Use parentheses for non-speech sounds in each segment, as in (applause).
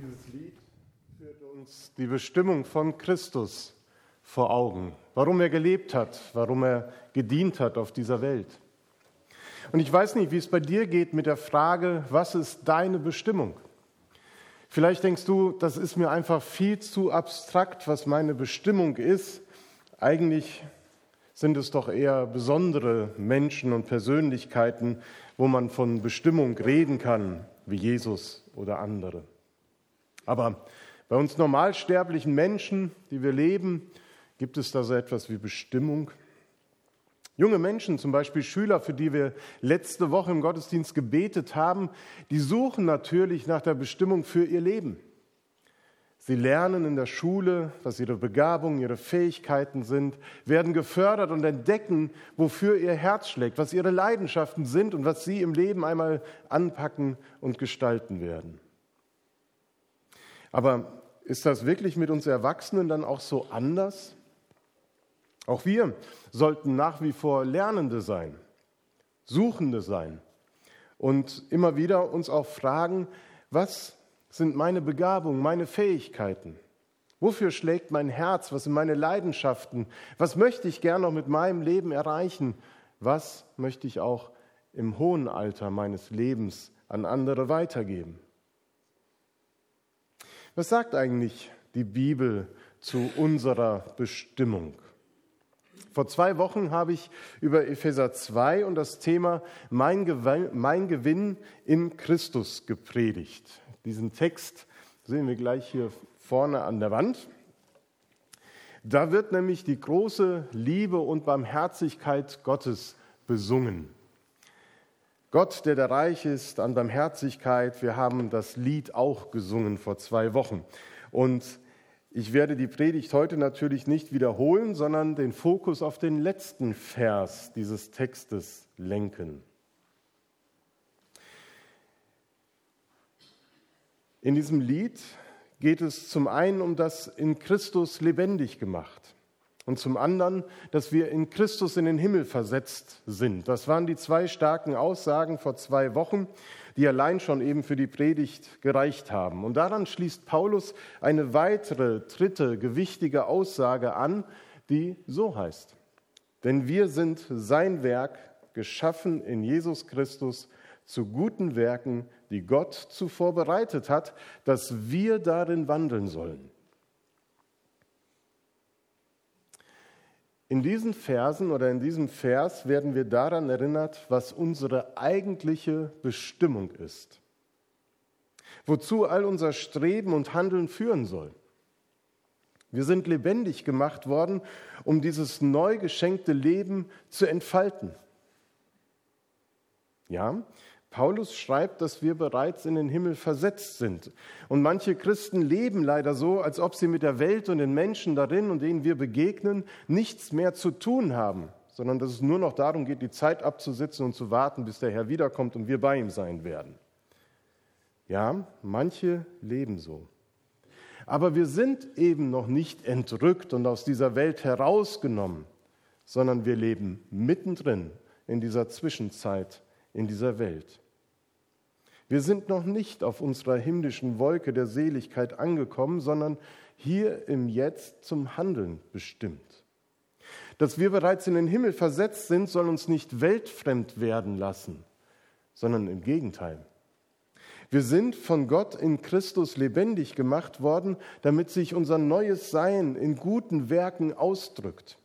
Dieses Lied führt uns die Bestimmung von Christus vor Augen, warum er gelebt hat, warum er gedient hat auf dieser Welt. Und ich weiß nicht, wie es bei dir geht mit der Frage, was ist deine Bestimmung? Vielleicht denkst du, das ist mir einfach viel zu abstrakt, was meine Bestimmung ist. Eigentlich sind es doch eher besondere Menschen und Persönlichkeiten, wo man von Bestimmung reden kann, wie Jesus oder andere. Aber bei uns normalsterblichen Menschen, die wir leben, gibt es da so etwas wie Bestimmung. Junge Menschen, zum Beispiel Schüler, für die wir letzte Woche im Gottesdienst gebetet haben, die suchen natürlich nach der Bestimmung für ihr Leben. Sie lernen in der Schule, was ihre Begabungen, ihre Fähigkeiten sind, werden gefördert und entdecken, wofür ihr Herz schlägt, was ihre Leidenschaften sind und was sie im Leben einmal anpacken und gestalten werden. Aber ist das wirklich mit uns Erwachsenen dann auch so anders? Auch wir sollten nach wie vor Lernende sein, Suchende sein und immer wieder uns auch fragen, was sind meine Begabungen, meine Fähigkeiten? Wofür schlägt mein Herz? Was sind meine Leidenschaften? Was möchte ich gern noch mit meinem Leben erreichen? Was möchte ich auch im hohen Alter meines Lebens an andere weitergeben? Was sagt eigentlich die Bibel zu unserer Bestimmung? Vor zwei Wochen habe ich über Epheser 2 und das Thema mein Gewinn, mein Gewinn in Christus gepredigt. Diesen Text sehen wir gleich hier vorne an der Wand. Da wird nämlich die große Liebe und Barmherzigkeit Gottes besungen. Gott, der der reich ist an Barmherzigkeit. Wir haben das Lied auch gesungen vor zwei Wochen. Und ich werde die Predigt heute natürlich nicht wiederholen, sondern den Fokus auf den letzten Vers dieses Textes lenken. In diesem Lied geht es zum einen um das in Christus lebendig gemacht und zum anderen, dass wir in Christus in den Himmel versetzt sind. Das waren die zwei starken Aussagen vor zwei Wochen, die allein schon eben für die Predigt gereicht haben. Und daran schließt Paulus eine weitere, dritte, gewichtige Aussage an, die so heißt. Denn wir sind sein Werk, geschaffen in Jesus Christus zu guten Werken, die Gott zuvor bereitet hat, dass wir darin wandeln sollen. In diesen Versen oder in diesem Vers werden wir daran erinnert, was unsere eigentliche Bestimmung ist. Wozu all unser Streben und Handeln führen soll. Wir sind lebendig gemacht worden, um dieses neu geschenkte Leben zu entfalten. Ja, Paulus schreibt, dass wir bereits in den Himmel versetzt sind. Und manche Christen leben leider so, als ob sie mit der Welt und den Menschen darin und denen wir begegnen, nichts mehr zu tun haben, sondern dass es nur noch darum geht, die Zeit abzusitzen und zu warten, bis der Herr wiederkommt und wir bei ihm sein werden. Ja, manche leben so. Aber wir sind eben noch nicht entrückt und aus dieser Welt herausgenommen, sondern wir leben mittendrin in dieser Zwischenzeit in dieser Welt. Wir sind noch nicht auf unserer himmlischen Wolke der Seligkeit angekommen, sondern hier im Jetzt zum Handeln bestimmt. Dass wir bereits in den Himmel versetzt sind, soll uns nicht weltfremd werden lassen, sondern im Gegenteil. Wir sind von Gott in Christus lebendig gemacht worden, damit sich unser neues Sein in guten Werken ausdrückt.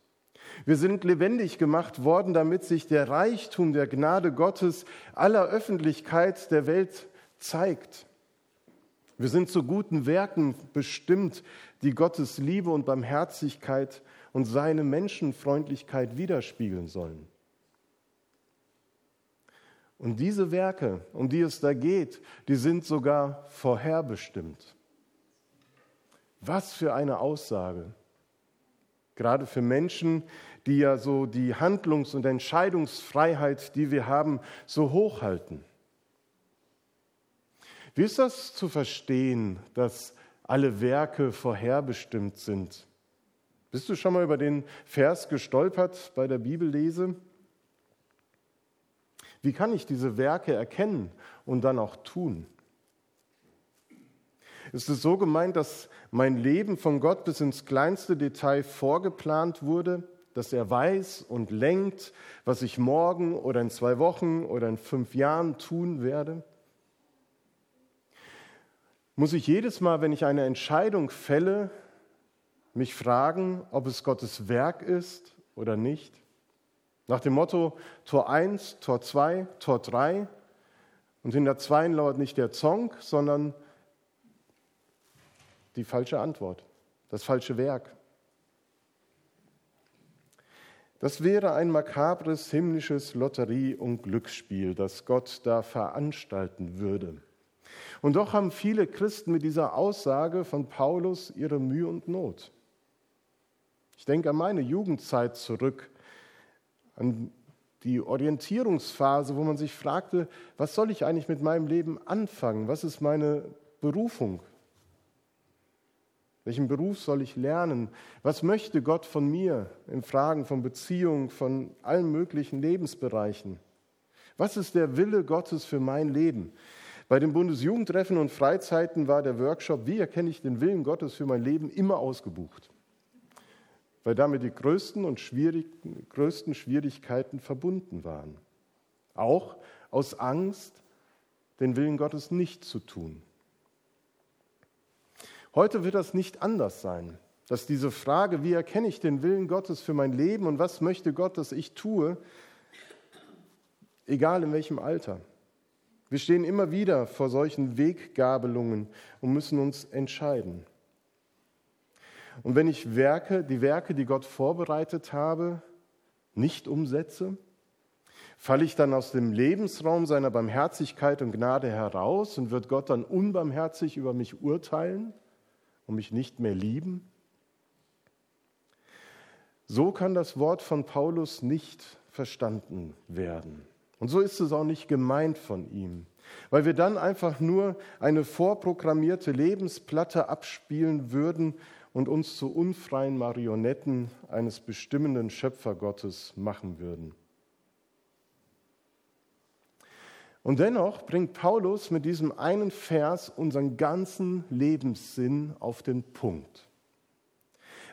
Wir sind lebendig gemacht worden, damit sich der Reichtum der Gnade Gottes aller Öffentlichkeit der Welt zeigt. Wir sind zu guten Werken bestimmt, die Gottes Liebe und Barmherzigkeit und seine Menschenfreundlichkeit widerspiegeln sollen. Und diese Werke, um die es da geht, die sind sogar vorherbestimmt. Was für eine Aussage. Gerade für Menschen, die ja so die Handlungs- und Entscheidungsfreiheit, die wir haben, so hochhalten. Wie ist das zu verstehen, dass alle Werke vorherbestimmt sind? Bist du schon mal über den Vers gestolpert bei der Bibellese? Wie kann ich diese Werke erkennen und dann auch tun? Ist es so gemeint, dass mein Leben von Gott bis ins kleinste Detail vorgeplant wurde, dass er weiß und lenkt, was ich morgen oder in zwei Wochen oder in fünf Jahren tun werde? Muss ich jedes Mal, wenn ich eine Entscheidung fälle, mich fragen, ob es Gottes Werk ist oder nicht? Nach dem Motto Tor 1, Tor 2, Tor 3. Und hinter 2 lauert nicht der Zong, sondern die falsche Antwort, das falsche Werk. Das wäre ein makabres himmlisches Lotterie- und Glücksspiel, das Gott da veranstalten würde. Und doch haben viele Christen mit dieser Aussage von Paulus ihre Mühe und Not. Ich denke an meine Jugendzeit zurück, an die Orientierungsphase, wo man sich fragte, was soll ich eigentlich mit meinem Leben anfangen? Was ist meine Berufung? Welchen Beruf soll ich lernen? Was möchte Gott von mir in Fragen von Beziehung, von allen möglichen Lebensbereichen? Was ist der Wille Gottes für mein Leben? Bei den Bundesjugendtreffen und Freizeiten war der Workshop, wie erkenne ich den Willen Gottes für mein Leben, immer ausgebucht, weil damit die größten und schwierig, größten Schwierigkeiten verbunden waren. Auch aus Angst, den Willen Gottes nicht zu tun. Heute wird das nicht anders sein, dass diese Frage, wie erkenne ich den Willen Gottes für mein Leben und was möchte Gott, dass ich tue, egal in welchem Alter. Wir stehen immer wieder vor solchen Weggabelungen und müssen uns entscheiden. Und wenn ich Werke, die Werke, die Gott vorbereitet habe, nicht umsetze, falle ich dann aus dem Lebensraum seiner Barmherzigkeit und Gnade heraus und wird Gott dann unbarmherzig über mich urteilen? Und mich nicht mehr lieben? So kann das Wort von Paulus nicht verstanden werden. Und so ist es auch nicht gemeint von ihm, weil wir dann einfach nur eine vorprogrammierte Lebensplatte abspielen würden und uns zu unfreien Marionetten eines bestimmenden Schöpfergottes machen würden. Und dennoch bringt Paulus mit diesem einen Vers unseren ganzen Lebenssinn auf den Punkt.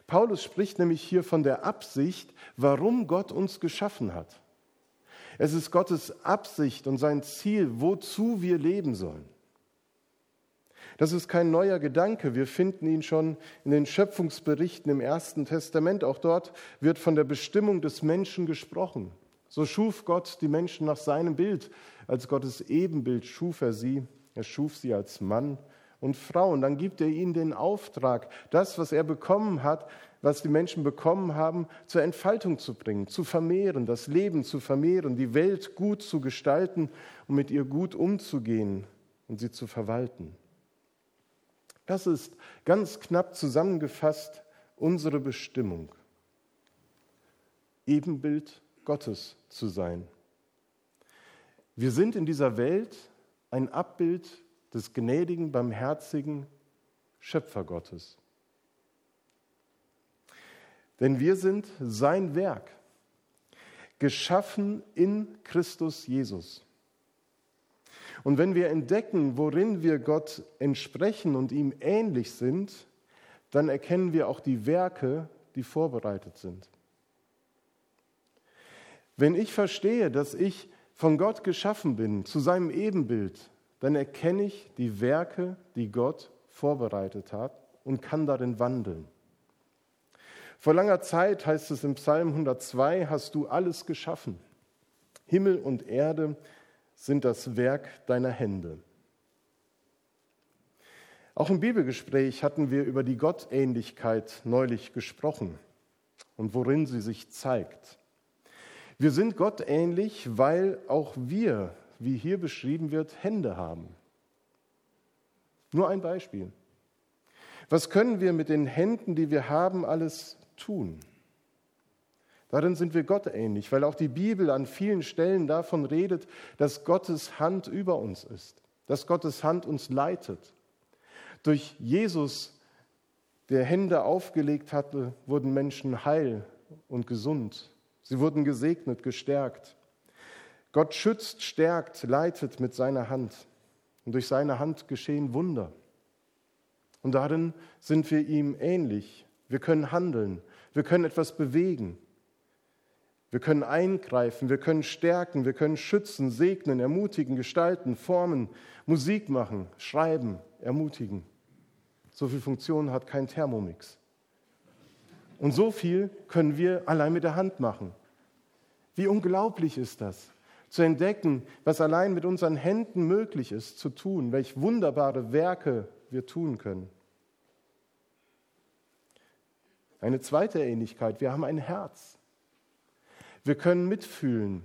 Paulus spricht nämlich hier von der Absicht, warum Gott uns geschaffen hat. Es ist Gottes Absicht und sein Ziel, wozu wir leben sollen. Das ist kein neuer Gedanke. Wir finden ihn schon in den Schöpfungsberichten im Ersten Testament. Auch dort wird von der Bestimmung des Menschen gesprochen. So schuf Gott die Menschen nach seinem Bild. Als Gottes Ebenbild schuf er sie. Er schuf sie als Mann und Frau. Und dann gibt er ihnen den Auftrag, das, was er bekommen hat, was die Menschen bekommen haben, zur Entfaltung zu bringen, zu vermehren, das Leben zu vermehren, die Welt gut zu gestalten und mit ihr gut umzugehen und sie zu verwalten. Das ist ganz knapp zusammengefasst unsere Bestimmung. Ebenbild Gottes zu sein. Wir sind in dieser Welt ein Abbild des gnädigen, barmherzigen Schöpfergottes. Denn wir sind sein Werk, geschaffen in Christus Jesus. Und wenn wir entdecken, worin wir Gott entsprechen und ihm ähnlich sind, dann erkennen wir auch die Werke, die vorbereitet sind. Wenn ich verstehe, dass ich von Gott geschaffen bin, zu seinem Ebenbild, dann erkenne ich die Werke, die Gott vorbereitet hat und kann darin wandeln. Vor langer Zeit heißt es im Psalm 102, hast du alles geschaffen. Himmel und Erde sind das Werk deiner Hände. Auch im Bibelgespräch hatten wir über die Gottähnlichkeit neulich gesprochen und worin sie sich zeigt. Wir sind Gott ähnlich, weil auch wir, wie hier beschrieben wird, Hände haben. Nur ein Beispiel. Was können wir mit den Händen, die wir haben, alles tun? Darin sind wir Gott ähnlich, weil auch die Bibel an vielen Stellen davon redet, dass Gottes Hand über uns ist, dass Gottes Hand uns leitet. Durch Jesus, der Hände aufgelegt hatte, wurden Menschen heil und gesund. Sie wurden gesegnet, gestärkt. Gott schützt, stärkt, leitet mit seiner Hand. Und durch seine Hand geschehen Wunder. Und darin sind wir ihm ähnlich. Wir können handeln, wir können etwas bewegen. Wir können eingreifen, wir können stärken, wir können schützen, segnen, ermutigen, gestalten, formen, Musik machen, schreiben, ermutigen. So viel Funktion hat kein Thermomix. Und so viel können wir allein mit der Hand machen. Wie unglaublich ist das, zu entdecken, was allein mit unseren Händen möglich ist zu tun, welch wunderbare Werke wir tun können. Eine zweite Ähnlichkeit, wir haben ein Herz. Wir können mitfühlen,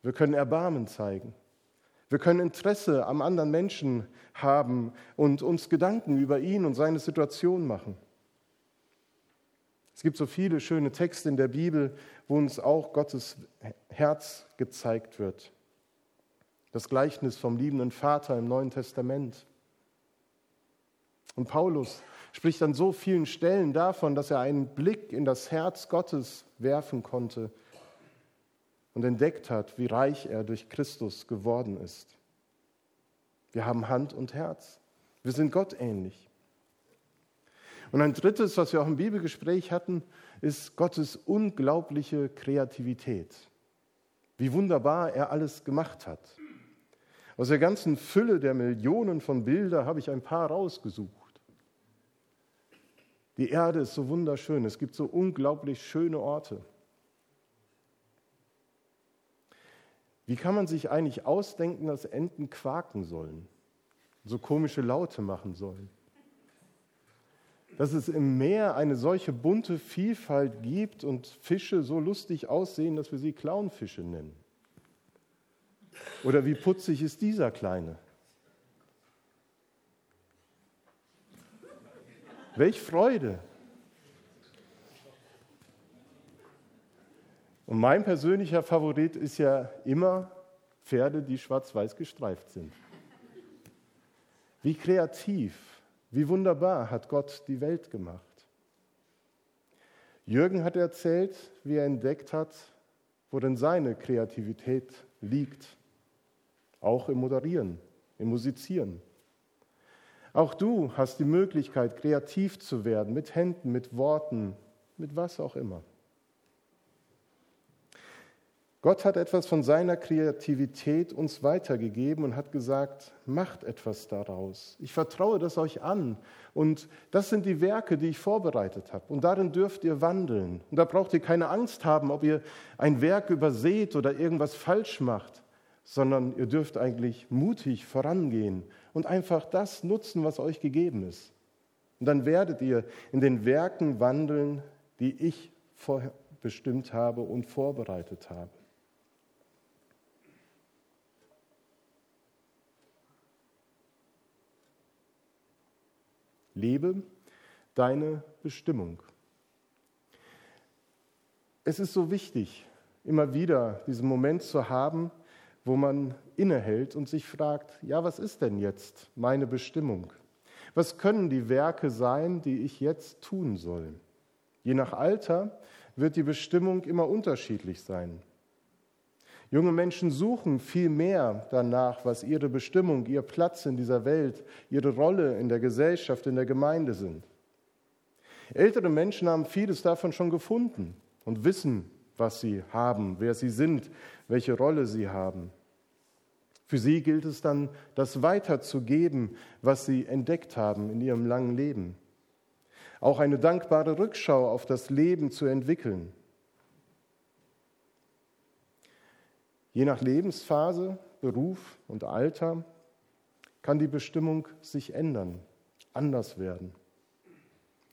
wir können Erbarmen zeigen, wir können Interesse am anderen Menschen haben und uns Gedanken über ihn und seine Situation machen. Es gibt so viele schöne Texte in der Bibel, wo uns auch Gottes Herz gezeigt wird. Das Gleichnis vom liebenden Vater im Neuen Testament. Und Paulus spricht an so vielen Stellen davon, dass er einen Blick in das Herz Gottes werfen konnte und entdeckt hat, wie reich er durch Christus geworden ist. Wir haben Hand und Herz. Wir sind Gott ähnlich. Und ein drittes, was wir auch im Bibelgespräch hatten, ist Gottes unglaubliche Kreativität. Wie wunderbar er alles gemacht hat. Aus der ganzen Fülle der Millionen von Bildern habe ich ein paar rausgesucht. Die Erde ist so wunderschön, es gibt so unglaublich schöne Orte. Wie kann man sich eigentlich ausdenken, dass Enten quaken sollen, so komische Laute machen sollen? Dass es im Meer eine solche bunte Vielfalt gibt und Fische so lustig aussehen, dass wir sie Clownfische nennen. Oder wie putzig ist dieser Kleine? Welch Freude! Und mein persönlicher Favorit ist ja immer Pferde, die schwarz-weiß gestreift sind. Wie kreativ, wie wunderbar hat Gott die Welt gemacht. Jürgen hat erzählt, wie er entdeckt hat, wo denn seine Kreativität liegt. Auch im Moderieren, im Musizieren. Auch du hast die Möglichkeit, kreativ zu werden, mit Händen, mit Worten, mit was auch immer. Gott hat etwas von seiner Kreativität uns weitergegeben und hat gesagt, macht etwas daraus. Ich vertraue das euch an. Und das sind die Werke, die ich vorbereitet habe. Und darin dürft ihr wandeln. Und da braucht ihr keine Angst haben, ob ihr ein Werk überseht oder irgendwas falsch macht, sondern ihr dürft eigentlich mutig vorangehen und einfach das nutzen, was euch gegeben ist. Und dann werdet ihr in den Werken wandeln, die ich vorher bestimmt habe und vorbereitet habe. Lebe deine Bestimmung. Es ist so wichtig, immer wieder diesen Moment zu haben, wo man innehält und sich fragt, ja, was ist denn jetzt meine Bestimmung? Was können die Werke sein, die ich jetzt tun soll? Je nach Alter wird die Bestimmung immer unterschiedlich sein. Junge Menschen suchen viel mehr danach, was ihre Bestimmung, ihr Platz in dieser Welt, ihre Rolle in der Gesellschaft, in der Gemeinde sind. Ältere Menschen haben vieles davon schon gefunden und wissen, was sie haben, wer sie sind, welche Rolle sie haben. Für sie gilt es dann, das weiterzugeben, was sie entdeckt haben in ihrem langen Leben. Auch eine dankbare Rückschau auf das Leben zu entwickeln. Je nach Lebensphase, Beruf und Alter kann die Bestimmung sich ändern, anders werden.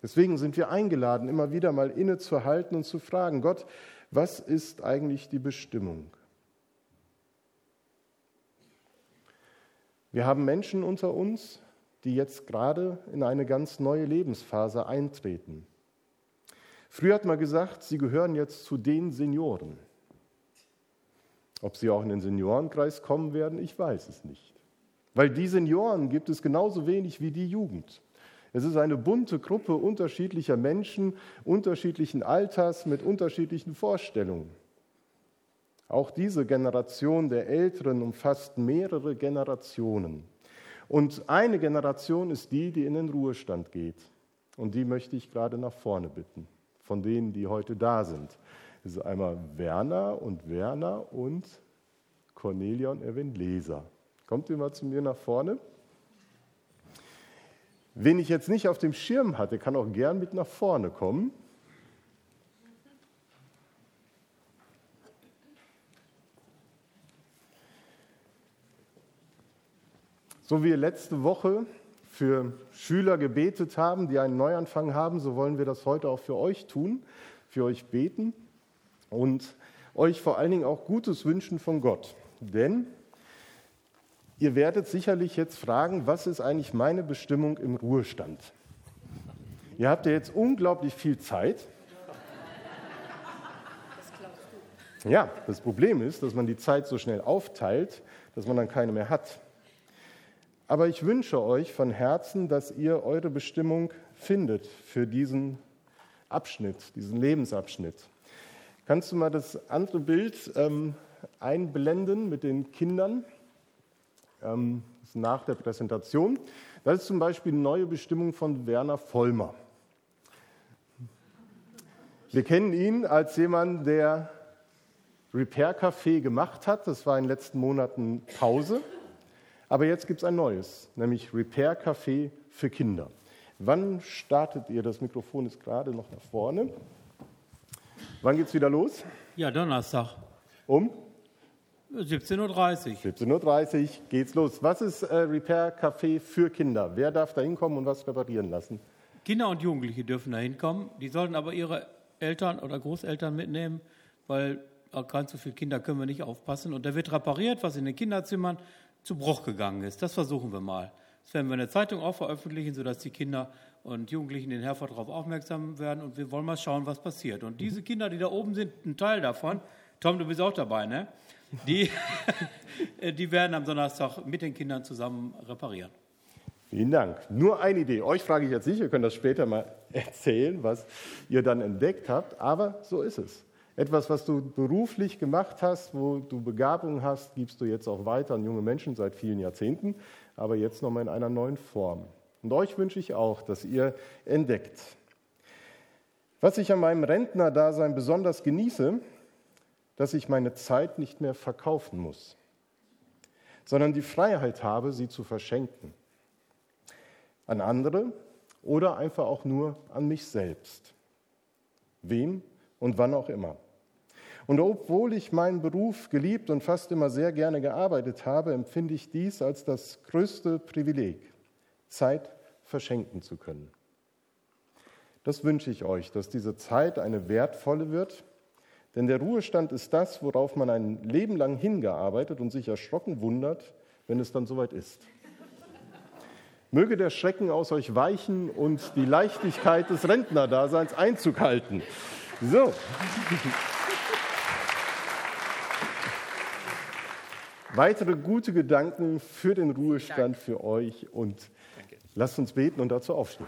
Deswegen sind wir eingeladen, immer wieder mal innezuhalten und zu fragen, Gott, was ist eigentlich die Bestimmung? Wir haben Menschen unter uns, die jetzt gerade in eine ganz neue Lebensphase eintreten. Früher hat man gesagt, sie gehören jetzt zu den Senioren. Ob sie auch in den Seniorenkreis kommen werden, ich weiß es nicht. Weil die Senioren gibt es genauso wenig wie die Jugend. Es ist eine bunte Gruppe unterschiedlicher Menschen, unterschiedlichen Alters, mit unterschiedlichen Vorstellungen. Auch diese Generation der Älteren umfasst mehrere Generationen. Und eine Generation ist die, die in den Ruhestand geht. Und die möchte ich gerade nach vorne bitten, von denen, die heute da sind. Ist einmal Werner und Werner und Cornelia und Erwin Leser. Kommt ihr mal zu mir nach vorne? Wen ich jetzt nicht auf dem Schirm hatte, kann auch gern mit nach vorne kommen. So wie wir letzte Woche für Schüler gebetet haben, die einen Neuanfang haben, so wollen wir das heute auch für euch tun, für euch beten und euch vor allen Dingen auch Gutes wünschen von Gott. Denn ihr werdet sicherlich jetzt fragen, was ist eigentlich meine Bestimmung im Ruhestand? Ihr habt ja jetzt unglaublich viel Zeit. Ja, das Problem ist, dass man die Zeit so schnell aufteilt, dass man dann keine mehr hat. Aber ich wünsche euch von Herzen, dass ihr eure Bestimmung findet für diesen Abschnitt, diesen Lebensabschnitt. Kannst du mal das andere Bild ähm, einblenden mit den Kindern? Ähm, nach der Präsentation. Das ist zum Beispiel eine neue Bestimmung von Werner Vollmer. Wir kennen ihn als jemand, der Repair Café gemacht hat. Das war in den letzten Monaten Pause. Aber jetzt gibt es ein neues, nämlich Repair Café für Kinder. Wann startet ihr? Das Mikrofon ist gerade noch nach vorne. Wann geht es wieder los? Ja, Donnerstag. Um? 17.30 Uhr. 17.30 Uhr geht's los. Was ist äh, Repair Café für Kinder? Wer darf da hinkommen und was reparieren lassen? Kinder und Jugendliche dürfen da hinkommen. Die sollten aber ihre Eltern oder Großeltern mitnehmen, weil ganz so viele Kinder können wir nicht aufpassen. Und da wird repariert, was in den Kinderzimmern zu Bruch gegangen ist. Das versuchen wir mal. Das werden wir in der Zeitung auch veröffentlichen, sodass die Kinder und Jugendlichen in Herford darauf aufmerksam werden. Und wir wollen mal schauen, was passiert. Und diese Kinder, die da oben sind, ein Teil davon, Tom, du bist auch dabei, ne? Die, (laughs) (laughs) die werden am Donnerstag mit den Kindern zusammen reparieren. Vielen Dank. Nur eine Idee. Euch frage ich jetzt nicht, ihr könnt das später mal (laughs) erzählen, was ihr dann entdeckt habt, aber so ist es. Etwas, was du beruflich gemacht hast, wo du Begabung hast, gibst du jetzt auch weiter an junge Menschen seit vielen Jahrzehnten, aber jetzt nochmal in einer neuen Form. Und euch wünsche ich auch, dass ihr entdeckt. Was ich an meinem Rentnerdasein besonders genieße, dass ich meine Zeit nicht mehr verkaufen muss, sondern die Freiheit habe, sie zu verschenken. An andere oder einfach auch nur an mich selbst. Wem und wann auch immer. Und obwohl ich meinen Beruf geliebt und fast immer sehr gerne gearbeitet habe, empfinde ich dies als das größte Privileg, Zeit verschenken zu können. Das wünsche ich euch, dass diese Zeit eine wertvolle wird, denn der Ruhestand ist das, worauf man ein Leben lang hingearbeitet und sich erschrocken wundert, wenn es dann soweit ist. Möge der Schrecken aus euch weichen und die Leichtigkeit des Rentnerdaseins Einzug halten. So. Weitere gute Gedanken für den Ruhestand für euch und Danke. lasst uns beten und dazu aufstehen.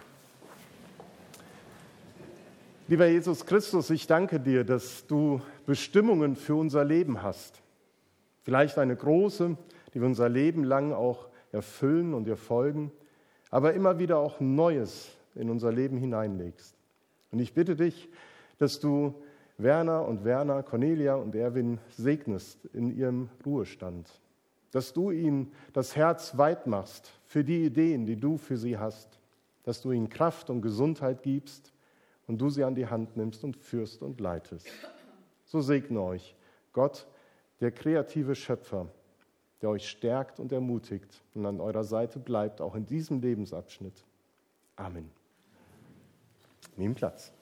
Lieber Jesus Christus, ich danke dir, dass du Bestimmungen für unser Leben hast. Vielleicht eine große, die wir unser Leben lang auch erfüllen und dir folgen, aber immer wieder auch Neues in unser Leben hineinlegst. Und ich bitte dich, dass du Werner und Werner, Cornelia und Erwin segnest in ihrem Ruhestand. Dass du ihnen das Herz weit machst für die Ideen, die du für sie hast. Dass du ihnen Kraft und Gesundheit gibst und du sie an die Hand nimmst und führst und leitest. So segne euch Gott, der kreative Schöpfer, der euch stärkt und ermutigt und an eurer Seite bleibt, auch in diesem Lebensabschnitt. Amen. Nehmt Platz.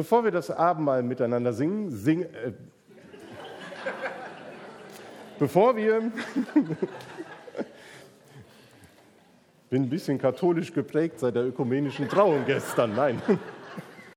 Bevor wir das Abendmahl miteinander singen, sing, äh, bevor wir, (laughs) bin ein bisschen katholisch geprägt seit der ökumenischen Trauung gestern, nein.